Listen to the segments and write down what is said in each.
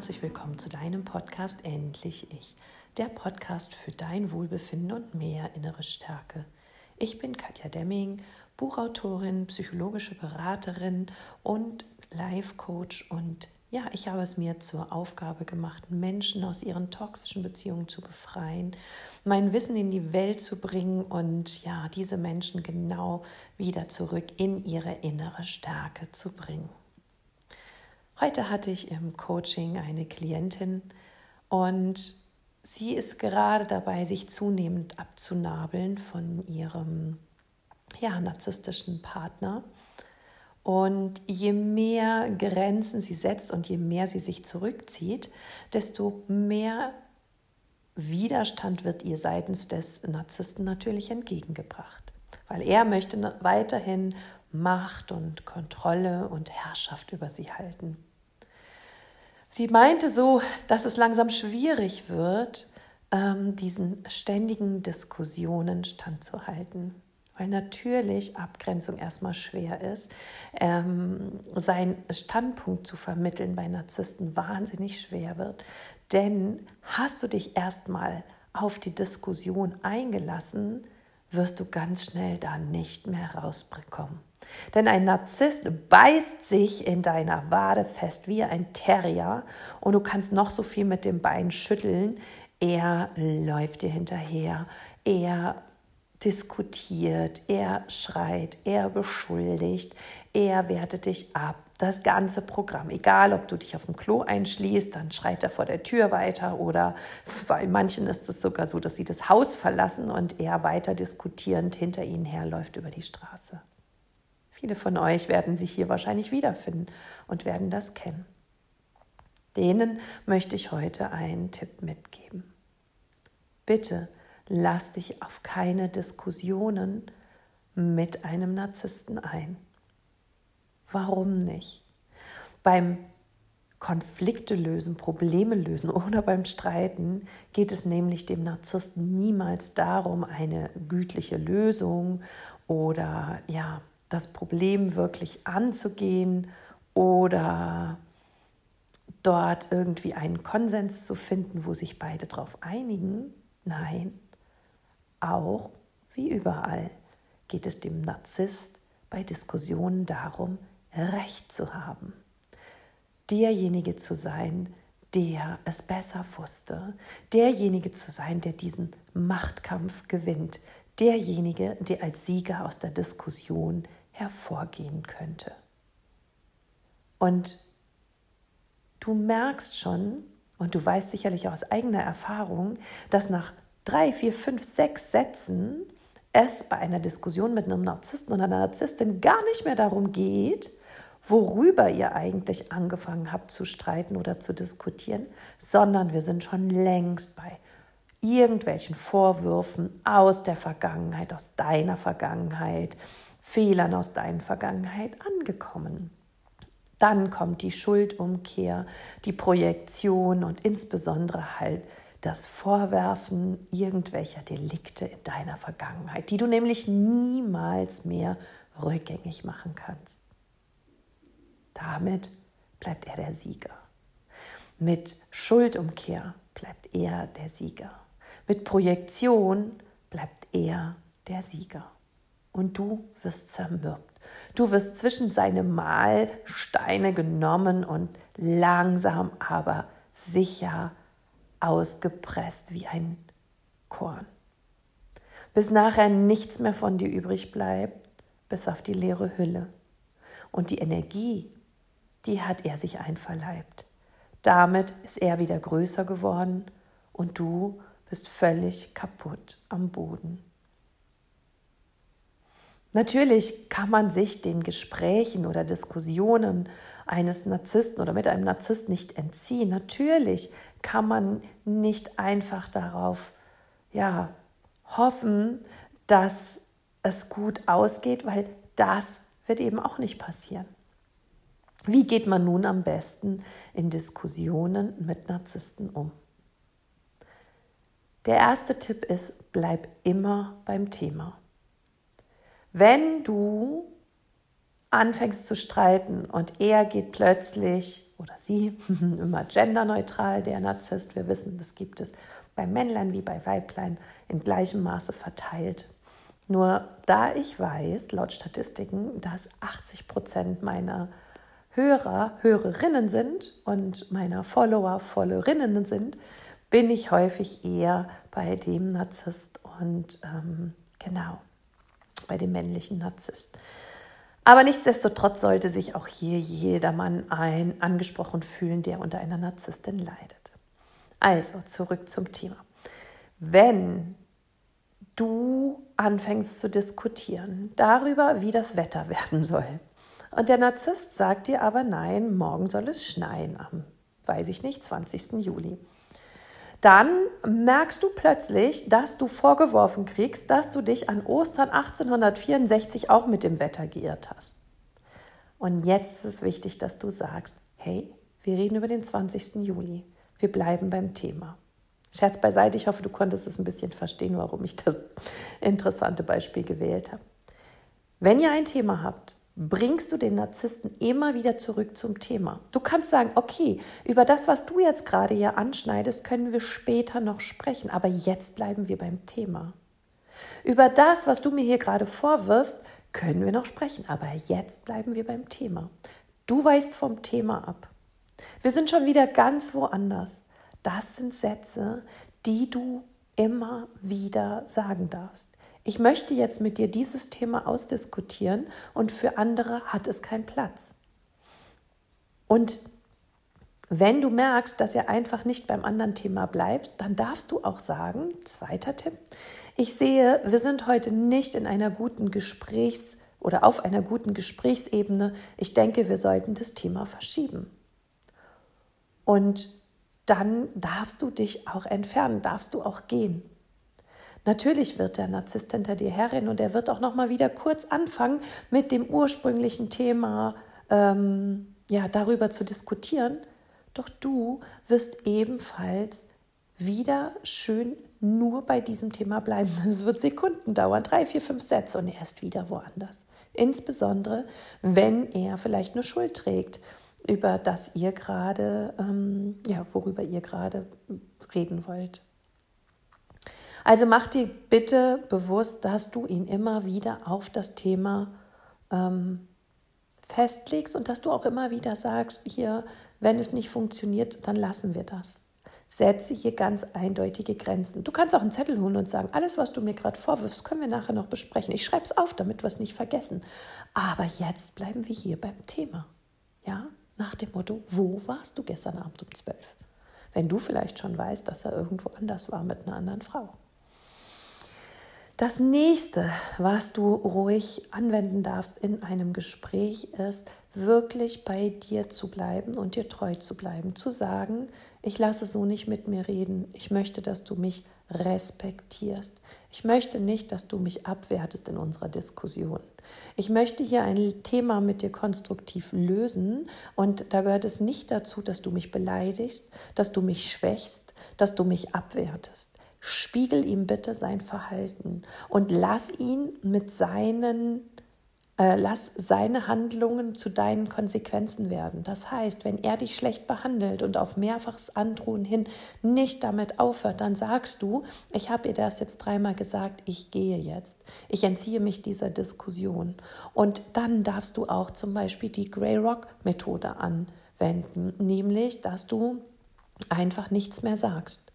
herzlich willkommen zu deinem Podcast Endlich Ich, der Podcast für dein Wohlbefinden und mehr innere Stärke. Ich bin Katja Demming, Buchautorin, psychologische Beraterin und Life Coach und ja, ich habe es mir zur Aufgabe gemacht, Menschen aus ihren toxischen Beziehungen zu befreien, mein Wissen in die Welt zu bringen und ja, diese Menschen genau wieder zurück in ihre innere Stärke zu bringen. Heute hatte ich im Coaching eine Klientin und sie ist gerade dabei, sich zunehmend abzunabeln von ihrem ja, narzisstischen Partner. Und je mehr Grenzen sie setzt und je mehr sie sich zurückzieht, desto mehr Widerstand wird ihr seitens des Narzissten natürlich entgegengebracht. Weil er möchte weiterhin Macht und Kontrolle und Herrschaft über sie halten. Sie meinte so, dass es langsam schwierig wird, ähm, diesen ständigen Diskussionen standzuhalten. Weil natürlich Abgrenzung erstmal schwer ist. Ähm, seinen Standpunkt zu vermitteln bei Narzissten wahnsinnig schwer wird. Denn hast du dich erstmal auf die Diskussion eingelassen, wirst du ganz schnell da nicht mehr rausbekommen. Denn ein Narzisst beißt sich in deiner Wade fest wie ein Terrier und du kannst noch so viel mit dem Bein schütteln. Er läuft dir hinterher, er diskutiert, er schreit, er beschuldigt, er wertet dich ab. Das ganze Programm, egal ob du dich auf dem Klo einschließt, dann schreit er vor der Tür weiter oder bei manchen ist es sogar so, dass sie das Haus verlassen und er weiter diskutierend hinter ihnen herläuft über die Straße. Viele von euch werden sich hier wahrscheinlich wiederfinden und werden das kennen. Denen möchte ich heute einen Tipp mitgeben. Bitte lass dich auf keine Diskussionen mit einem Narzissten ein. Warum nicht? Beim Konflikte lösen, Probleme lösen oder beim Streiten geht es nämlich dem Narzissten niemals darum, eine gütliche Lösung oder ja, das Problem wirklich anzugehen oder dort irgendwie einen Konsens zu finden, wo sich beide darauf einigen. Nein, auch wie überall geht es dem Narzisst bei Diskussionen darum, Recht zu haben. Derjenige zu sein, der es besser wusste, derjenige zu sein, der diesen Machtkampf gewinnt, derjenige, der als Sieger aus der Diskussion hervorgehen könnte. Und du merkst schon, und du weißt sicherlich aus eigener Erfahrung, dass nach drei, vier, fünf, sechs Sätzen es bei einer Diskussion mit einem Narzissten oder einer Narzisstin gar nicht mehr darum geht, worüber ihr eigentlich angefangen habt zu streiten oder zu diskutieren, sondern wir sind schon längst bei irgendwelchen Vorwürfen aus der Vergangenheit, aus deiner Vergangenheit, Fehlern aus deiner Vergangenheit angekommen. Dann kommt die Schuldumkehr, die Projektion und insbesondere halt das Vorwerfen irgendwelcher Delikte in deiner Vergangenheit, die du nämlich niemals mehr rückgängig machen kannst. Damit bleibt er der Sieger. Mit Schuldumkehr bleibt er der Sieger. Mit Projektion bleibt er der Sieger und du wirst zermürbt. Du wirst zwischen seine Mahlsteine genommen und langsam aber sicher ausgepresst wie ein Korn. Bis nachher nichts mehr von dir übrig bleibt, bis auf die leere Hülle. Und die Energie, die hat er sich einverleibt. Damit ist er wieder größer geworden und du bist völlig kaputt am Boden. Natürlich kann man sich den Gesprächen oder Diskussionen eines Narzissten oder mit einem Narzisst nicht entziehen. Natürlich kann man nicht einfach darauf ja, hoffen, dass es gut ausgeht, weil das wird eben auch nicht passieren. Wie geht man nun am besten in Diskussionen mit Narzissten um? Der erste Tipp ist, bleib immer beim Thema. Wenn du anfängst zu streiten und er geht plötzlich oder sie, immer genderneutral, der Narzisst. Wir wissen, das gibt es bei Männlein wie bei Weiblein in gleichem Maße verteilt. Nur da ich weiß, laut Statistiken, dass 80 Prozent meiner Hörer Hörerinnen sind und meiner Follower Followerinnen sind, bin ich häufig eher bei dem Narzisst und ähm, genau, bei dem männlichen Narzisst. Aber nichtsdestotrotz sollte sich auch hier jedermann ein angesprochen fühlen, der unter einer Narzisstin leidet. Also zurück zum Thema. Wenn du anfängst zu diskutieren darüber, wie das Wetter werden soll, und der Narzisst sagt dir aber, nein, morgen soll es schneien am, weiß ich nicht, 20. Juli dann merkst du plötzlich, dass du vorgeworfen kriegst, dass du dich an Ostern 1864 auch mit dem Wetter geirrt hast. Und jetzt ist es wichtig, dass du sagst, hey, wir reden über den 20. Juli. Wir bleiben beim Thema. Scherz beiseite, ich hoffe, du konntest es ein bisschen verstehen, warum ich das interessante Beispiel gewählt habe. Wenn ihr ein Thema habt, bringst du den Narzissten immer wieder zurück zum Thema. Du kannst sagen, okay, über das, was du jetzt gerade hier anschneidest, können wir später noch sprechen, aber jetzt bleiben wir beim Thema. Über das, was du mir hier gerade vorwirfst, können wir noch sprechen, aber jetzt bleiben wir beim Thema. Du weißt vom Thema ab. Wir sind schon wieder ganz woanders. Das sind Sätze, die du immer wieder sagen darfst ich möchte jetzt mit dir dieses Thema ausdiskutieren und für andere hat es keinen Platz. Und wenn du merkst, dass er einfach nicht beim anderen Thema bleibt, dann darfst du auch sagen, zweiter Tipp, ich sehe, wir sind heute nicht in einer guten Gesprächs- oder auf einer guten Gesprächsebene. Ich denke, wir sollten das Thema verschieben. Und dann darfst du dich auch entfernen, darfst du auch gehen. Natürlich wird der Narzisst hinter dir herrennen und er wird auch noch mal wieder kurz anfangen, mit dem ursprünglichen Thema ähm, ja, darüber zu diskutieren. Doch du wirst ebenfalls wieder schön nur bei diesem Thema bleiben. Es wird Sekunden dauern, drei, vier, fünf Sätze und er ist wieder woanders. Insbesondere, wenn er vielleicht eine Schuld trägt, über das ihr gerade, ähm, ja, worüber ihr gerade reden wollt. Also mach dir bitte bewusst, dass du ihn immer wieder auf das Thema ähm, festlegst und dass du auch immer wieder sagst, hier, wenn es nicht funktioniert, dann lassen wir das. Setze hier ganz eindeutige Grenzen. Du kannst auch einen Zettel holen und sagen, alles, was du mir gerade vorwirfst, können wir nachher noch besprechen. Ich schreibe es auf, damit wir es nicht vergessen. Aber jetzt bleiben wir hier beim Thema. Ja, nach dem Motto, wo warst du gestern Abend um zwölf? Wenn du vielleicht schon weißt, dass er irgendwo anders war mit einer anderen Frau. Das nächste, was du ruhig anwenden darfst in einem Gespräch, ist wirklich bei dir zu bleiben und dir treu zu bleiben. Zu sagen, ich lasse so nicht mit mir reden. Ich möchte, dass du mich respektierst. Ich möchte nicht, dass du mich abwertest in unserer Diskussion. Ich möchte hier ein Thema mit dir konstruktiv lösen und da gehört es nicht dazu, dass du mich beleidigst, dass du mich schwächst, dass du mich abwertest. Spiegel ihm bitte sein Verhalten und lass ihn mit seinen äh, lass seine Handlungen zu deinen Konsequenzen werden. Das heißt, wenn er dich schlecht behandelt und auf mehrfaches Androhen hin nicht damit aufhört, dann sagst du, ich habe ihr das jetzt dreimal gesagt, ich gehe jetzt. Ich entziehe mich dieser Diskussion. Und dann darfst du auch zum Beispiel die Grey Rock Methode anwenden, nämlich, dass du einfach nichts mehr sagst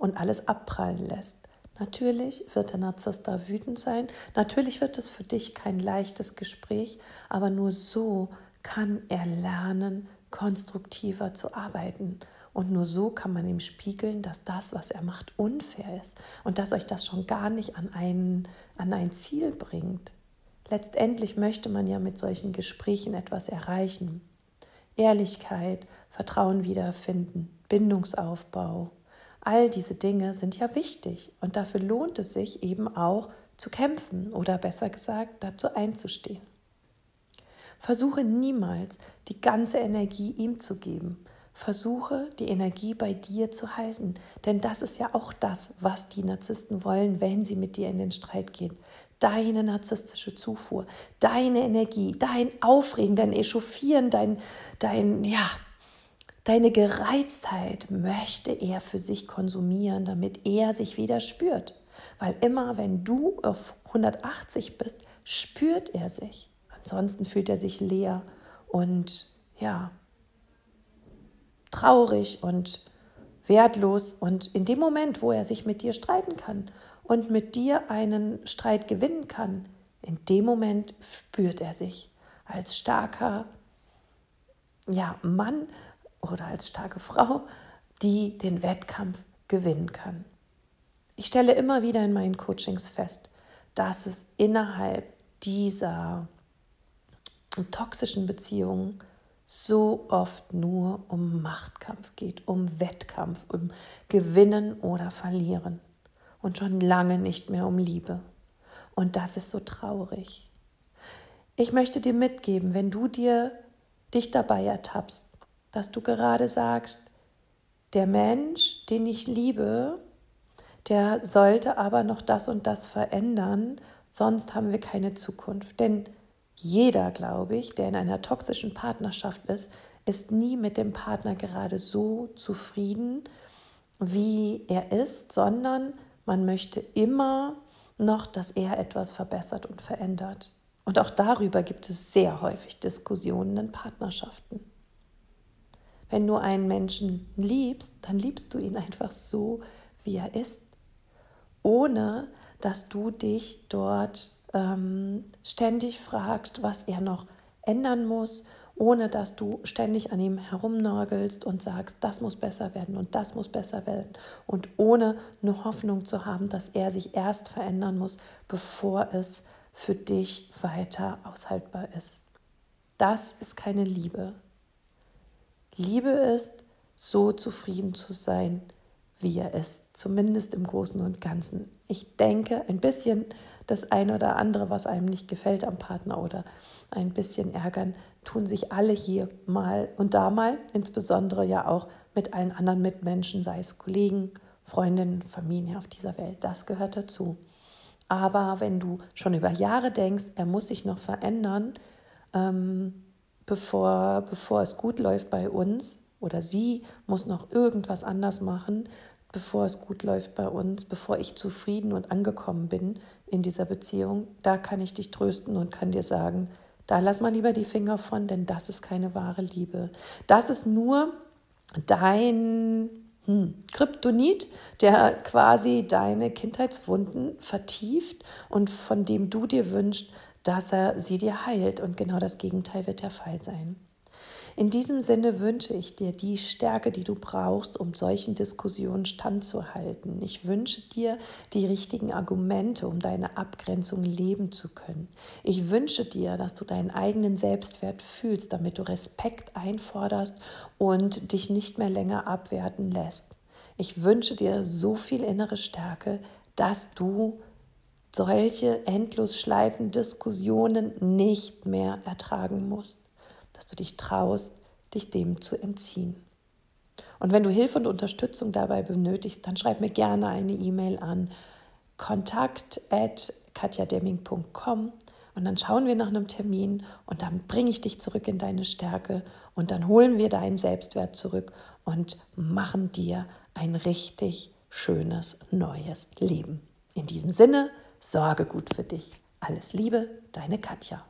und alles abprallen lässt. Natürlich wird der Narzisst da wütend sein. Natürlich wird es für dich kein leichtes Gespräch, aber nur so kann er lernen, konstruktiver zu arbeiten. Und nur so kann man ihm spiegeln, dass das, was er macht, unfair ist und dass euch das schon gar nicht an ein, an ein Ziel bringt. Letztendlich möchte man ja mit solchen Gesprächen etwas erreichen. Ehrlichkeit, Vertrauen wiederfinden, Bindungsaufbau, All diese Dinge sind ja wichtig und dafür lohnt es sich eben auch zu kämpfen oder besser gesagt dazu einzustehen. Versuche niemals die ganze Energie ihm zu geben. Versuche die Energie bei dir zu halten, denn das ist ja auch das, was die Narzissten wollen, wenn sie mit dir in den Streit gehen. Deine narzisstische Zufuhr, deine Energie, dein Aufregen, dein Echauffieren, dein, dein, ja, Deine Gereiztheit möchte er für sich konsumieren, damit er sich wieder spürt. Weil immer, wenn du auf 180 bist, spürt er sich. Ansonsten fühlt er sich leer und ja, traurig und wertlos. Und in dem Moment, wo er sich mit dir streiten kann und mit dir einen Streit gewinnen kann, in dem Moment spürt er sich als starker ja, Mann oder als starke Frau, die den Wettkampf gewinnen kann. Ich stelle immer wieder in meinen Coachings fest, dass es innerhalb dieser toxischen Beziehungen so oft nur um Machtkampf geht, um Wettkampf, um Gewinnen oder Verlieren und schon lange nicht mehr um Liebe. Und das ist so traurig. Ich möchte dir mitgeben, wenn du dir dich dabei ertappst, dass du gerade sagst, der Mensch, den ich liebe, der sollte aber noch das und das verändern, sonst haben wir keine Zukunft. Denn jeder, glaube ich, der in einer toxischen Partnerschaft ist, ist nie mit dem Partner gerade so zufrieden, wie er ist, sondern man möchte immer noch, dass er etwas verbessert und verändert. Und auch darüber gibt es sehr häufig Diskussionen in Partnerschaften. Wenn du einen Menschen liebst, dann liebst du ihn einfach so, wie er ist, ohne dass du dich dort ähm, ständig fragst, was er noch ändern muss, ohne dass du ständig an ihm herumnorgelst und sagst, das muss besser werden und das muss besser werden und ohne eine Hoffnung zu haben, dass er sich erst verändern muss, bevor es für dich weiter aushaltbar ist. Das ist keine Liebe. Liebe ist, so zufrieden zu sein, wie er ist, zumindest im Großen und Ganzen. Ich denke, ein bisschen das eine oder andere, was einem nicht gefällt am Partner oder ein bisschen ärgern, tun sich alle hier mal und da mal, insbesondere ja auch mit allen anderen Mitmenschen, sei es Kollegen, Freundinnen, Familie auf dieser Welt. Das gehört dazu. Aber wenn du schon über Jahre denkst, er muss sich noch verändern, ähm, bevor, bevor es gut läuft bei uns, oder sie muss noch irgendwas anders machen, bevor es gut läuft bei uns, bevor ich zufrieden und angekommen bin in dieser Beziehung, da kann ich dich trösten und kann dir sagen, da lass mal lieber die Finger von, denn das ist keine wahre Liebe. Das ist nur dein hm, Kryptonit, der quasi deine Kindheitswunden vertieft und von dem du dir wünschst, dass er sie dir heilt. Und genau das Gegenteil wird der Fall sein. In diesem Sinne wünsche ich dir die Stärke, die du brauchst, um solchen Diskussionen standzuhalten. Ich wünsche dir die richtigen Argumente, um deine Abgrenzung leben zu können. Ich wünsche dir, dass du deinen eigenen Selbstwert fühlst, damit du Respekt einforderst und dich nicht mehr länger abwerten lässt. Ich wünsche dir so viel innere Stärke, dass du solche endlos schleifen Diskussionen nicht mehr ertragen musst dass du dich traust, dich dem zu entziehen. Und wenn du Hilfe und Unterstützung dabei benötigst, dann schreib mir gerne eine E-Mail an kontakt@katjademming.com und dann schauen wir nach einem Termin und dann bringe ich dich zurück in deine Stärke und dann holen wir deinen Selbstwert zurück und machen dir ein richtig schönes neues Leben. In diesem Sinne, sorge gut für dich. Alles Liebe, deine Katja.